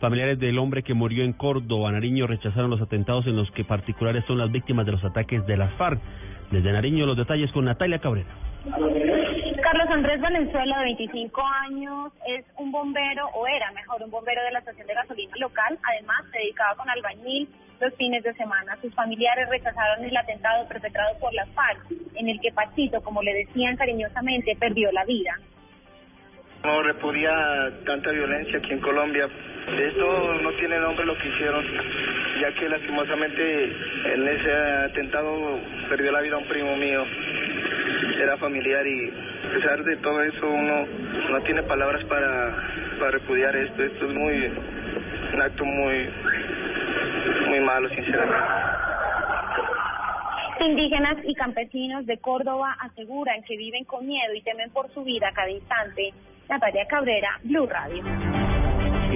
Familiares del hombre que murió en Córdoba, Nariño, rechazaron los atentados en los que particulares son las víctimas de los ataques de las FARC. Desde Nariño, los detalles con Natalia Cabrera. Carlos Andrés Valenzuela, de 25 años, es un bombero, o era mejor, un bombero de la estación de gasolina local. Además, se dedicaba con albañil los fines de semana. Sus familiares rechazaron el atentado perpetrado por las FARC, en el que Pachito, como le decían cariñosamente, perdió la vida. No repudia tanta violencia aquí en Colombia. Esto no tiene nombre lo que hicieron, ya que lastimosamente en ese atentado perdió la vida un primo mío. Era familiar y a pesar de todo eso uno no tiene palabras para, para repudiar esto. Esto es muy un acto muy muy malo, sinceramente. Indígenas y campesinos de Córdoba aseguran que viven con miedo y temen por su vida cada instante. Natalia Cabrera, Blue Radio.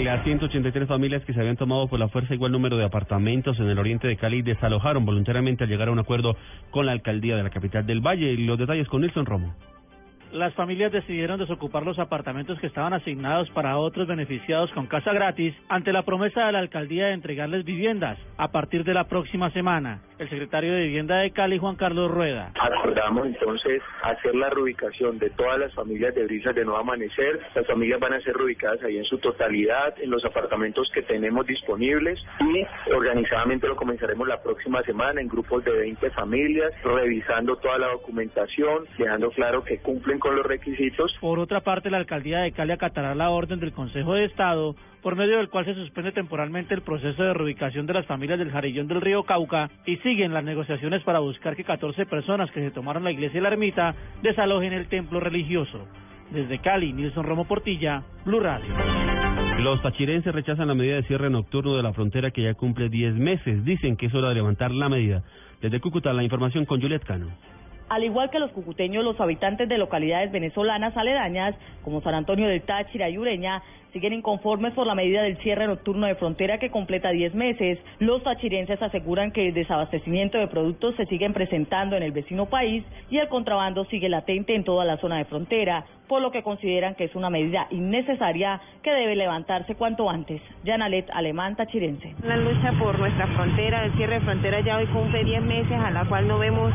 Las 183 familias que se habían tomado por la fuerza igual número de apartamentos en el oriente de Cali desalojaron voluntariamente al llegar a un acuerdo con la alcaldía de la capital del Valle. Los detalles con Nilson Romo. Las familias decidieron desocupar los apartamentos que estaban asignados para otros beneficiados con casa gratis ante la promesa de la alcaldía de entregarles viviendas a partir de la próxima semana. El secretario de Vivienda de Cali, Juan Carlos Rueda. Acordamos entonces hacer la reubicación de todas las familias de Brisas de No Amanecer. Las familias van a ser reubicadas ahí en su totalidad, en los apartamentos que tenemos disponibles y organizadamente lo comenzaremos la próxima semana en grupos de 20 familias, revisando toda la documentación, dejando claro que cumplen con los requisitos. Por otra parte, la alcaldía de Cali acatará la orden del Consejo de Estado por medio del cual se suspende temporalmente el proceso de reubicación de las familias del Jarillón del Río Cauca y siguen las negociaciones para buscar que 14 personas que se tomaron la iglesia y la ermita desalojen el templo religioso. Desde Cali, Nilson Romo Portilla, Blue Radio. Los tachirenses rechazan la medida de cierre nocturno de la frontera que ya cumple 10 meses. Dicen que es hora de levantar la medida. Desde Cúcuta, la información con Juliet Cano. Al igual que los cucuteños, los habitantes de localidades venezolanas aledañas, como San Antonio del Táchira y Ureña, siguen inconformes por la medida del cierre nocturno de frontera que completa 10 meses. Los tachirenses aseguran que el desabastecimiento de productos se siguen presentando en el vecino país y el contrabando sigue latente en toda la zona de frontera, por lo que consideran que es una medida innecesaria que debe levantarse cuanto antes. Janalet Alemán, tachirense. La lucha por nuestra frontera, el cierre de frontera ya hoy cumple 10 meses, a la cual no vemos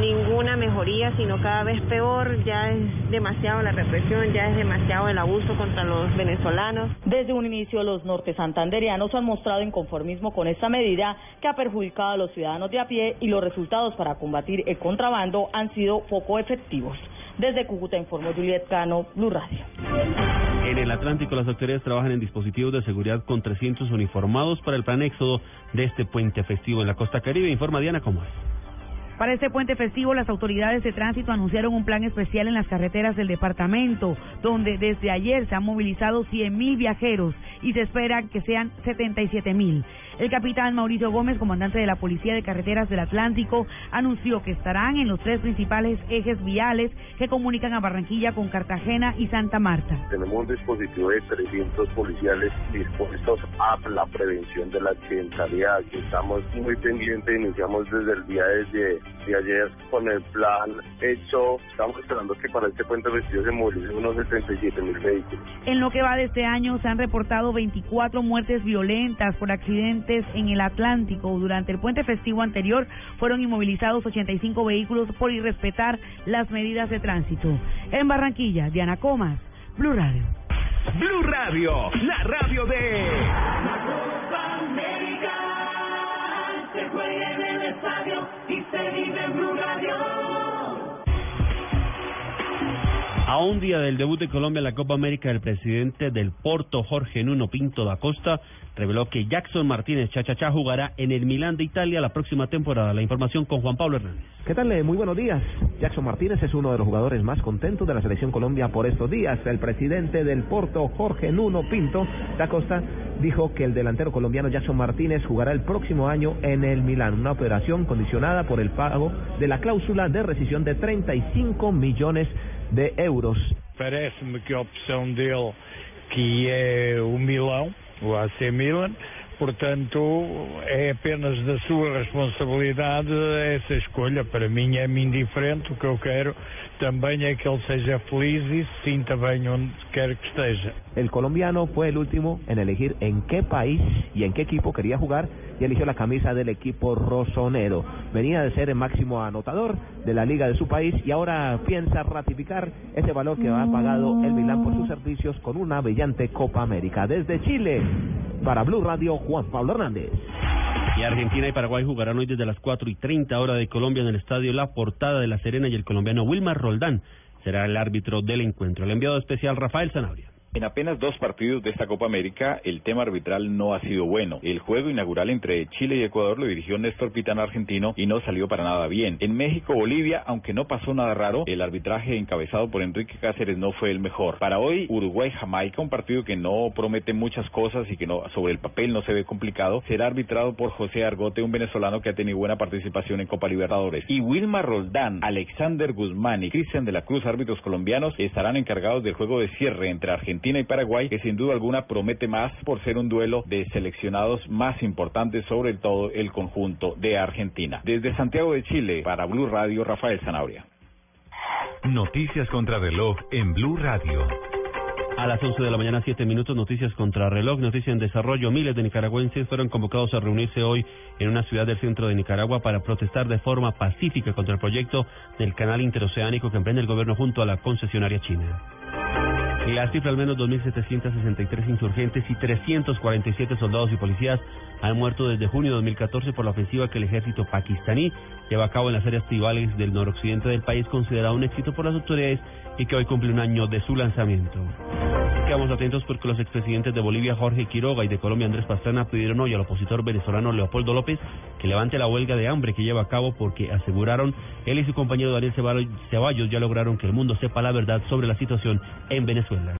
ninguna mejoría, sino cada vez peor. Ya es demasiado la represión, ya es demasiado el abuso contra los venezolanos. Desde un inicio, los norte santanderianos han mostrado inconformismo con esta medida que ha perjudicado a los ciudadanos de a pie y los resultados para combatir el contrabando han sido poco efectivos. Desde Cúcuta informó Juliet Cano, Blue Radio. En el Atlántico, las autoridades trabajan en dispositivos de seguridad con 300 uniformados para el plan éxodo de este puente festivo en la costa caribe. Informa Diana cómo es. Para este puente festivo, las autoridades de tránsito anunciaron un plan especial en las carreteras del departamento, donde desde ayer se han movilizado 100.000 viajeros y se espera que sean 77.000. El capitán Mauricio Gómez, comandante de la Policía de Carreteras del Atlántico, anunció que estarán en los tres principales ejes viales que comunican a Barranquilla con Cartagena y Santa Marta. Tenemos un dispositivo de 300 policiales dispuestos a la prevención de la accidentalidad. Estamos muy pendientes, iniciamos desde el día de, de ayer con el plan hecho. Estamos esperando que para este puente festivo se movilicen unos 77 mil vehículos. En lo que va de este año se han reportado 24 muertes violentas por accidentes en el Atlántico. Durante el puente festivo anterior fueron inmovilizados 85 vehículos por irrespetar las medidas de tránsito. En Barranquilla, Diana Comas, Blue Radio. Blue Radio, la radio de... La Copa América se juega en el estadio y se vive en Blue Radio. Un día del debut de Colombia en la Copa América, el presidente del Porto, Jorge Nuno Pinto da Costa, reveló que Jackson Martínez Chachachá jugará en el Milán de Italia la próxima temporada. La información con Juan Pablo Hernández. ¿Qué tal? Eh, Muy buenos días. Jackson Martínez es uno de los jugadores más contentos de la selección Colombia por estos días. El presidente del Porto, Jorge Nuno Pinto da Costa, dijo que el delantero colombiano Jackson Martínez jugará el próximo año en el Milán, una operación condicionada por el pago de la cláusula de rescisión de 35 millones de euros. Parece-me que a opção dele que é o Milão, o AC Milan, portanto é apenas da sua responsabilidade essa escolha. Para mim é-me indiferente, o que eu quero também é que ele seja feliz e se sinta bem onde quer que esteja. El colombiano fue el último en elegir en qué país y en qué equipo quería jugar y eligió la camisa del equipo rosonero. Venía de ser el máximo anotador de la liga de su país y ahora piensa ratificar ese valor que ha pagado el Milán por sus servicios con una brillante Copa América. Desde Chile, para Blue Radio, Juan Pablo Hernández. Y Argentina y Paraguay jugarán hoy desde las 4 y 30 hora de Colombia en el estadio La Portada de La Serena y el colombiano Wilmar Roldán será el árbitro del encuentro. El enviado especial Rafael Zanabria. En apenas dos partidos de esta Copa América, el tema arbitral no ha sido bueno. El juego inaugural entre Chile y Ecuador lo dirigió Néstor Pitana argentino y no salió para nada bien. En México, Bolivia, aunque no pasó nada raro, el arbitraje encabezado por Enrique Cáceres no fue el mejor. Para hoy, Uruguay-Jamaica, un partido que no promete muchas cosas y que no sobre el papel no se ve complicado, será arbitrado por José Argote, un venezolano que ha tenido buena participación en Copa Libertadores. Y Wilmar Roldán, Alexander Guzmán y Cristian de la Cruz, árbitros colombianos, estarán encargados del juego de cierre entre Argentina y Paraguay, que sin duda alguna promete más por ser un duelo de seleccionados más importantes, sobre todo el conjunto de Argentina. Desde Santiago de Chile, para Blue Radio, Rafael Zanabria. Noticias contra reloj en Blue Radio. A las 11 de la mañana, 7 minutos, noticias contra reloj, noticia en desarrollo. Miles de nicaragüenses fueron convocados a reunirse hoy en una ciudad del centro de Nicaragua para protestar de forma pacífica contra el proyecto del canal interoceánico que emprende el gobierno junto a la concesionaria china. La cifra, al menos 2.763 insurgentes y 347 soldados y policías han muerto desde junio de 2014 por la ofensiva que el ejército pakistaní lleva a cabo en las áreas tribales del noroccidente del país, considerado un éxito por las autoridades y que hoy cumple un año de su lanzamiento. Quedamos atentos porque los expresidentes de Bolivia, Jorge Quiroga, y de Colombia, Andrés Pastrana, pidieron hoy al opositor venezolano Leopoldo López que levante la huelga de hambre que lleva a cabo porque aseguraron él y su compañero Daniel Ceballos ya lograron que el mundo sepa la verdad sobre la situación en Venezuela.